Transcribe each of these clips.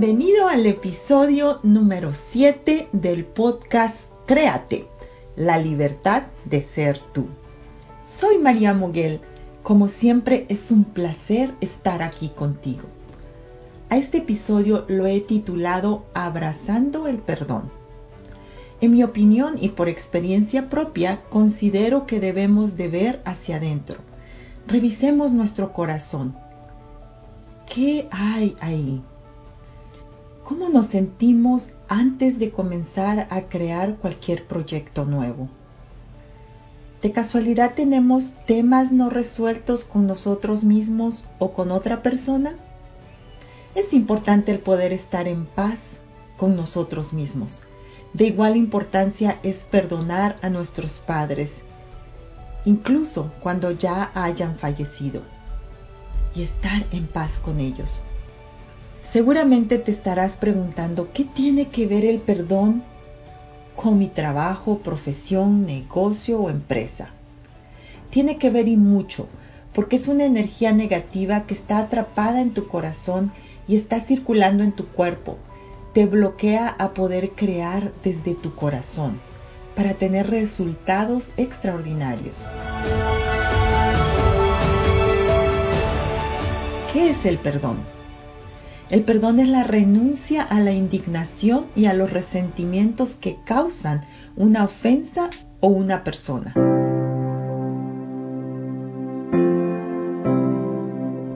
Bienvenido al episodio número 7 del podcast Créate, la libertad de ser tú. Soy María Moguel como siempre es un placer estar aquí contigo. A este episodio lo he titulado Abrazando el perdón. En mi opinión y por experiencia propia, considero que debemos de ver hacia adentro. Revisemos nuestro corazón. ¿Qué hay ahí? ¿Cómo nos sentimos antes de comenzar a crear cualquier proyecto nuevo? ¿De casualidad tenemos temas no resueltos con nosotros mismos o con otra persona? Es importante el poder estar en paz con nosotros mismos. De igual importancia es perdonar a nuestros padres, incluso cuando ya hayan fallecido, y estar en paz con ellos. Seguramente te estarás preguntando, ¿qué tiene que ver el perdón con mi trabajo, profesión, negocio o empresa. Tiene que ver y mucho, porque es una energía negativa que está atrapada en tu corazón y está circulando en tu cuerpo. Te bloquea a poder crear desde tu corazón para tener resultados extraordinarios. ¿Qué es el perdón? El perdón es la renuncia a la indignación y a los resentimientos que causan una ofensa o una persona.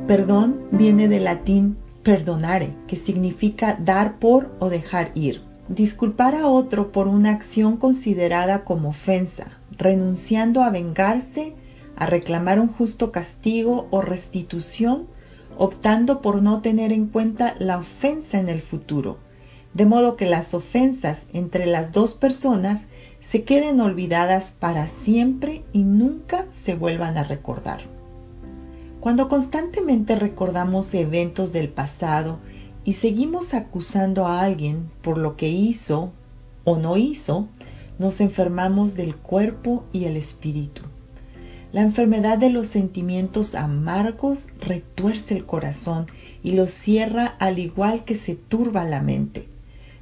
Perdón viene del latín perdonare, que significa dar por o dejar ir. Disculpar a otro por una acción considerada como ofensa, renunciando a vengarse, a reclamar un justo castigo o restitución optando por no tener en cuenta la ofensa en el futuro, de modo que las ofensas entre las dos personas se queden olvidadas para siempre y nunca se vuelvan a recordar. Cuando constantemente recordamos eventos del pasado y seguimos acusando a alguien por lo que hizo o no hizo, nos enfermamos del cuerpo y el espíritu. La enfermedad de los sentimientos amargos retuerce el corazón y lo cierra al igual que se turba la mente.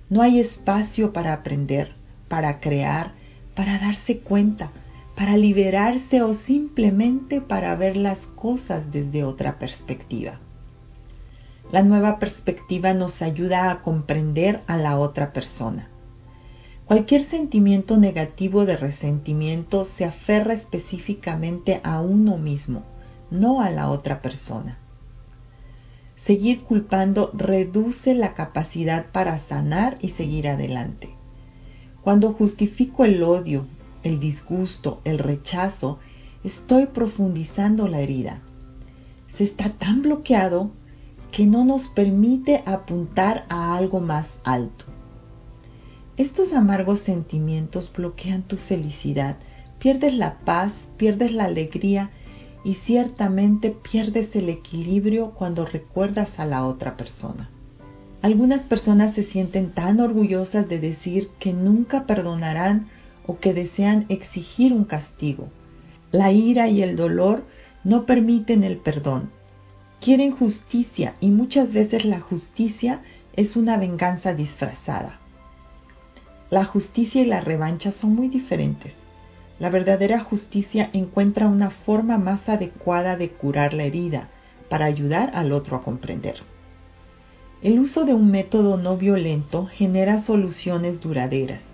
No hay espacio para aprender, para crear, para darse cuenta, para liberarse o simplemente para ver las cosas desde otra perspectiva. La nueva perspectiva nos ayuda a comprender a la otra persona. Cualquier sentimiento negativo de resentimiento se aferra específicamente a uno mismo, no a la otra persona. Seguir culpando reduce la capacidad para sanar y seguir adelante. Cuando justifico el odio, el disgusto, el rechazo, estoy profundizando la herida. Se está tan bloqueado que no nos permite apuntar a algo más alto. Estos amargos sentimientos bloquean tu felicidad, pierdes la paz, pierdes la alegría y ciertamente pierdes el equilibrio cuando recuerdas a la otra persona. Algunas personas se sienten tan orgullosas de decir que nunca perdonarán o que desean exigir un castigo. La ira y el dolor no permiten el perdón. Quieren justicia y muchas veces la justicia es una venganza disfrazada. La justicia y la revancha son muy diferentes. La verdadera justicia encuentra una forma más adecuada de curar la herida para ayudar al otro a comprender. El uso de un método no violento genera soluciones duraderas.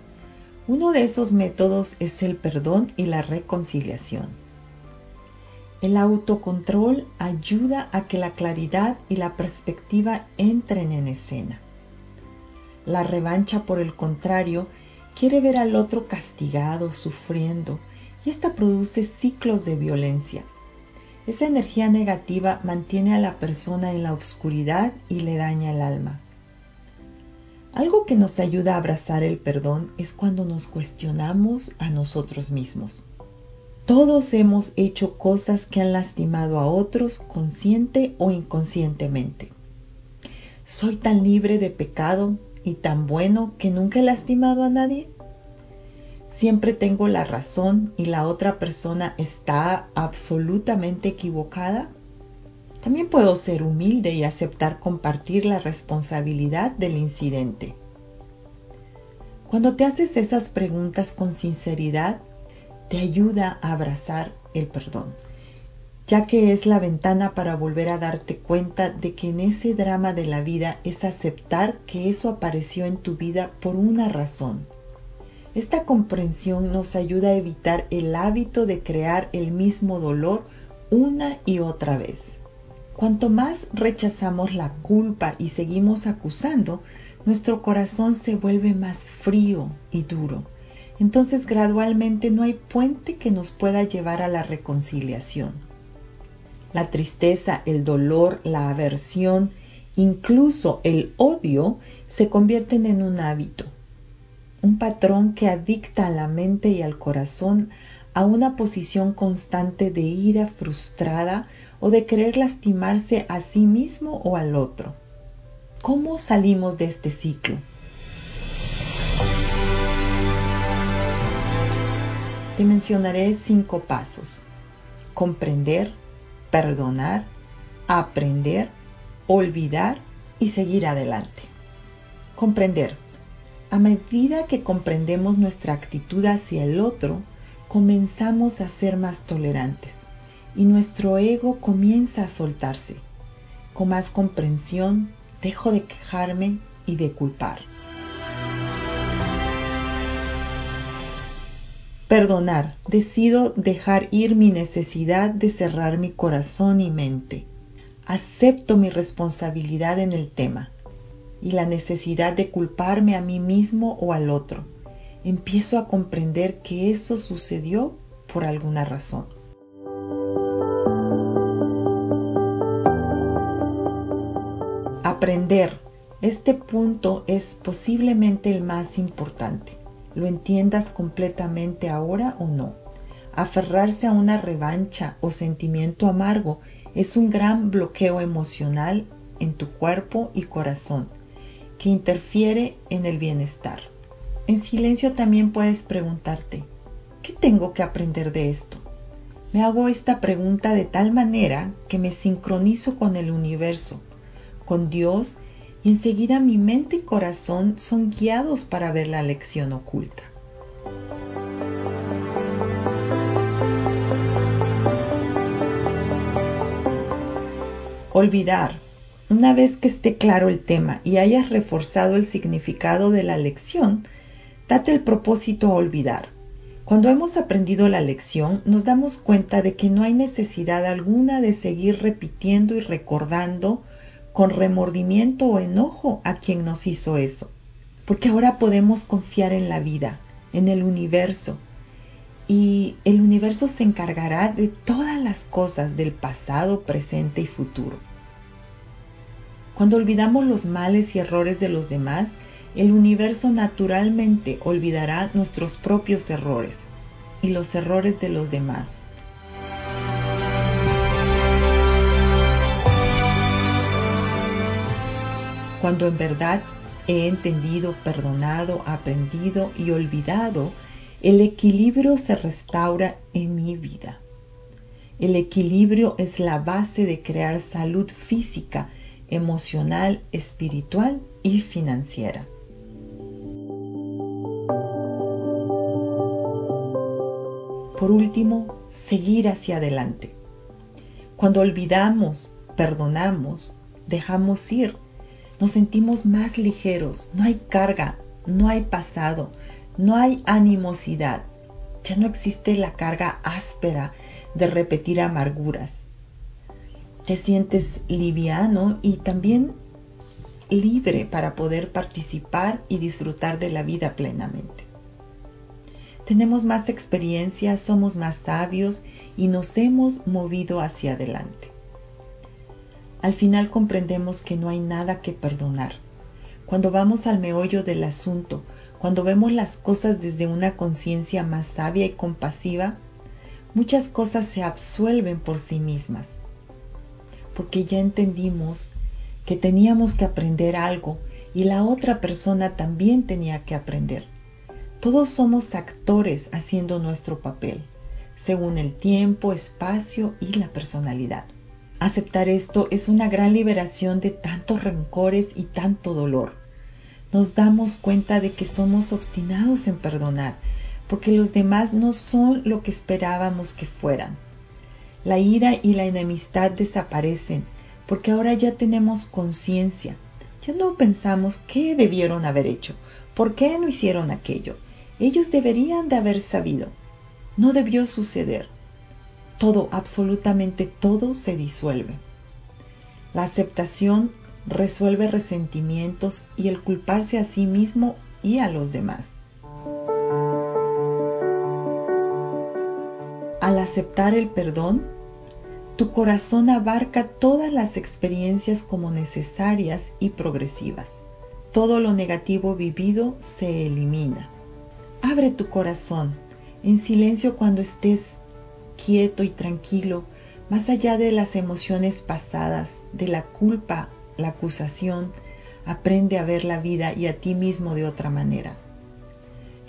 Uno de esos métodos es el perdón y la reconciliación. El autocontrol ayuda a que la claridad y la perspectiva entren en escena. La revancha, por el contrario, quiere ver al otro castigado, sufriendo, y esta produce ciclos de violencia. Esa energía negativa mantiene a la persona en la oscuridad y le daña el alma. Algo que nos ayuda a abrazar el perdón es cuando nos cuestionamos a nosotros mismos. Todos hemos hecho cosas que han lastimado a otros consciente o inconscientemente. ¿Soy tan libre de pecado y tan bueno que nunca he lastimado a nadie? ¿Siempre tengo la razón y la otra persona está absolutamente equivocada? También puedo ser humilde y aceptar compartir la responsabilidad del incidente. Cuando te haces esas preguntas con sinceridad, te ayuda a abrazar el perdón, ya que es la ventana para volver a darte cuenta de que en ese drama de la vida es aceptar que eso apareció en tu vida por una razón. Esta comprensión nos ayuda a evitar el hábito de crear el mismo dolor una y otra vez. Cuanto más rechazamos la culpa y seguimos acusando, nuestro corazón se vuelve más frío y duro entonces gradualmente no hay puente que nos pueda llevar a la reconciliación. La tristeza, el dolor, la aversión, incluso el odio se convierten en un hábito, un patrón que adicta a la mente y al corazón a una posición constante de ira frustrada o de querer lastimarse a sí mismo o al otro. ¿Cómo salimos de este ciclo? te mencionaré cinco pasos. Comprender, perdonar, aprender, olvidar y seguir adelante. Comprender. A medida que comprendemos nuestra actitud hacia el otro, comenzamos a ser más tolerantes y nuestro ego comienza a soltarse. Con más comprensión, dejo de quejarme y de culpar. Perdonar. Decido dejar ir mi necesidad de cerrar mi corazón y mente. Acepto mi responsabilidad en el tema y la necesidad de culparme a mí mismo o al otro. Empiezo a comprender que eso sucedió por alguna razón. Aprender. Este punto es posiblemente el más importante lo entiendas completamente ahora o no. Aferrarse a una revancha o sentimiento amargo es un gran bloqueo emocional en tu cuerpo y corazón que interfiere en el bienestar. En silencio también puedes preguntarte, ¿qué tengo que aprender de esto? Me hago esta pregunta de tal manera que me sincronizo con el universo, con Dios enseguida mi mente y corazón son guiados para ver la lección oculta. Olvidar. Una vez que esté claro el tema y hayas reforzado el significado de la lección, date el propósito a olvidar. Cuando hemos aprendido la lección, nos damos cuenta de que no hay necesidad alguna de seguir repitiendo y recordando con remordimiento o enojo a quien nos hizo eso. Porque ahora podemos confiar en la vida, en el universo. Y el universo se encargará de todas las cosas del pasado, presente y futuro. Cuando olvidamos los males y errores de los demás, el universo naturalmente olvidará nuestros propios errores y los errores de los demás. cuando en verdad he entendido, perdonado, aprendido y olvidado, el equilibrio se restaura en mi vida. El equilibrio es la base de crear salud física, emocional, espiritual y financiera. Por último, seguir hacia adelante. Cuando olvidamos, perdonamos, dejamos ir nos sentimos más ligeros, no hay carga, no hay pasado, no hay animosidad, ya no existe la carga áspera de repetir amarguras. Te sientes liviano y también libre para poder participar y disfrutar de la vida plenamente. Tenemos más experiencia, somos más sabios y nos hemos movido hacia adelante. Al final comprendemos que no hay nada que perdonar. Cuando vamos al meollo del asunto, cuando vemos las cosas desde una conciencia más sabia y compasiva, muchas cosas se absuelven por sí mismas, porque ya entendimos que teníamos que aprender algo y la otra persona también tenía que aprender. Todos somos actores haciendo nuestro papel, según el tiempo, espacio y la personalidad. Aceptar esto es una gran liberación de tantos rencores y tanto dolor. Nos damos cuenta de que somos obstinados en perdonar, porque los demás no son lo que esperábamos que fueran. La ira y la enemistad desaparecen porque ahora ya tenemos conciencia. Ya no pensamos qué debieron haber hecho, por qué no hicieron aquello. Ellos deberían de haber sabido. No debió suceder. Todo, absolutamente todo se disuelve. La aceptación resuelve resentimientos y el culparse a sí mismo y a los demás. Al aceptar el perdón, tu corazón abarca todas las experiencias como necesarias y progresivas. Todo lo negativo vivido se elimina. Abre tu corazón en silencio cuando estés quieto y tranquilo, más allá de las emociones pasadas, de la culpa, la acusación, aprende a ver la vida y a ti mismo de otra manera.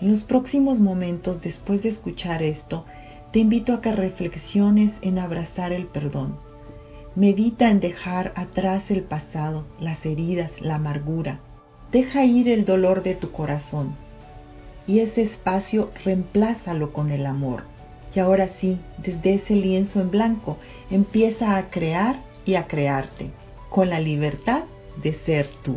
En los próximos momentos después de escuchar esto, te invito a que reflexiones en abrazar el perdón. Medita en dejar atrás el pasado, las heridas, la amargura. Deja ir el dolor de tu corazón y ese espacio reemplázalo con el amor. Y ahora sí, desde ese lienzo en blanco, empieza a crear y a crearte, con la libertad de ser tú.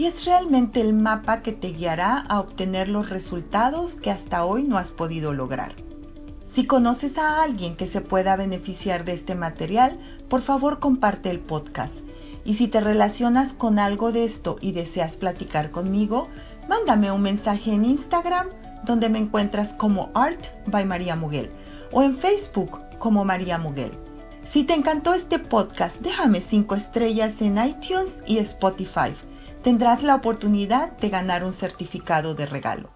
y es realmente el mapa que te guiará a obtener los resultados que hasta hoy no has podido lograr. Si conoces a alguien que se pueda beneficiar de este material, por favor comparte el podcast. Y si te relacionas con algo de esto y deseas platicar conmigo, mándame un mensaje en Instagram donde me encuentras como Art by María Muguel o en Facebook como María Muguel. Si te encantó este podcast, déjame 5 estrellas en iTunes y Spotify tendrás la oportunidad de ganar un certificado de regalo.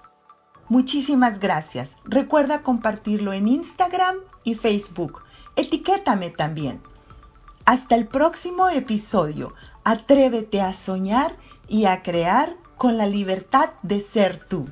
Muchísimas gracias. Recuerda compartirlo en Instagram y Facebook. Etiquétame también. Hasta el próximo episodio. Atrévete a soñar y a crear con la libertad de ser tú.